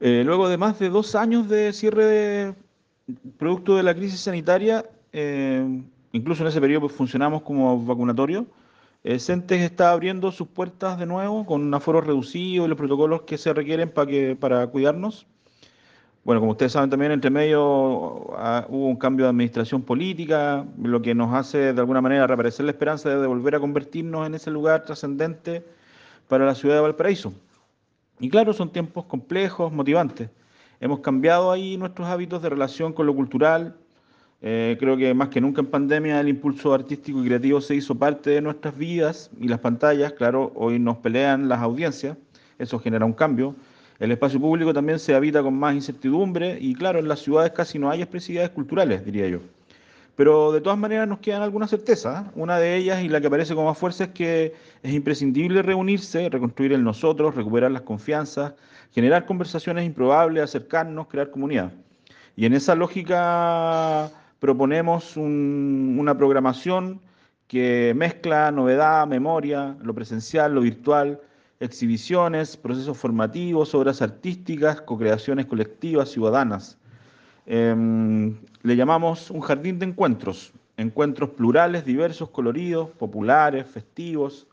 Eh, luego de más de dos años de cierre de producto de la crisis sanitaria, eh, incluso en ese periodo pues, funcionamos como vacunatorio, eh, CENTES está abriendo sus puertas de nuevo con un aforo reducido y los protocolos que se requieren para, que, para cuidarnos. Bueno, como ustedes saben también, entre medio ah, hubo un cambio de administración política, lo que nos hace de alguna manera reaparecer la esperanza de volver a convertirnos en ese lugar trascendente para la ciudad de Valparaíso. Y claro, son tiempos complejos, motivantes. Hemos cambiado ahí nuestros hábitos de relación con lo cultural. Eh, creo que más que nunca en pandemia el impulso artístico y creativo se hizo parte de nuestras vidas y las pantallas, claro, hoy nos pelean las audiencias, eso genera un cambio. El espacio público también se habita con más incertidumbre y claro, en las ciudades casi no hay expresividades culturales, diría yo. Pero de todas maneras nos quedan algunas certezas. Una de ellas y la que aparece con más fuerza es que es imprescindible reunirse, reconstruir el nosotros, recuperar las confianzas, generar conversaciones improbables, acercarnos, crear comunidad. Y en esa lógica proponemos una programación que mezcla novedad, memoria, lo presencial, lo virtual, exhibiciones, procesos formativos, obras artísticas, co-creaciones colectivas, ciudadanas. Em, le llamamos un jardín de encuentros, encuentros plurales, diversos, coloridos, populares, festivos,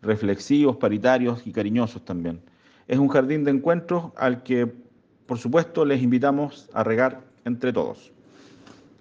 reflexivos, paritarios y cariñosos también. Es un jardín de encuentros al que, por supuesto, les invitamos a regar entre todos.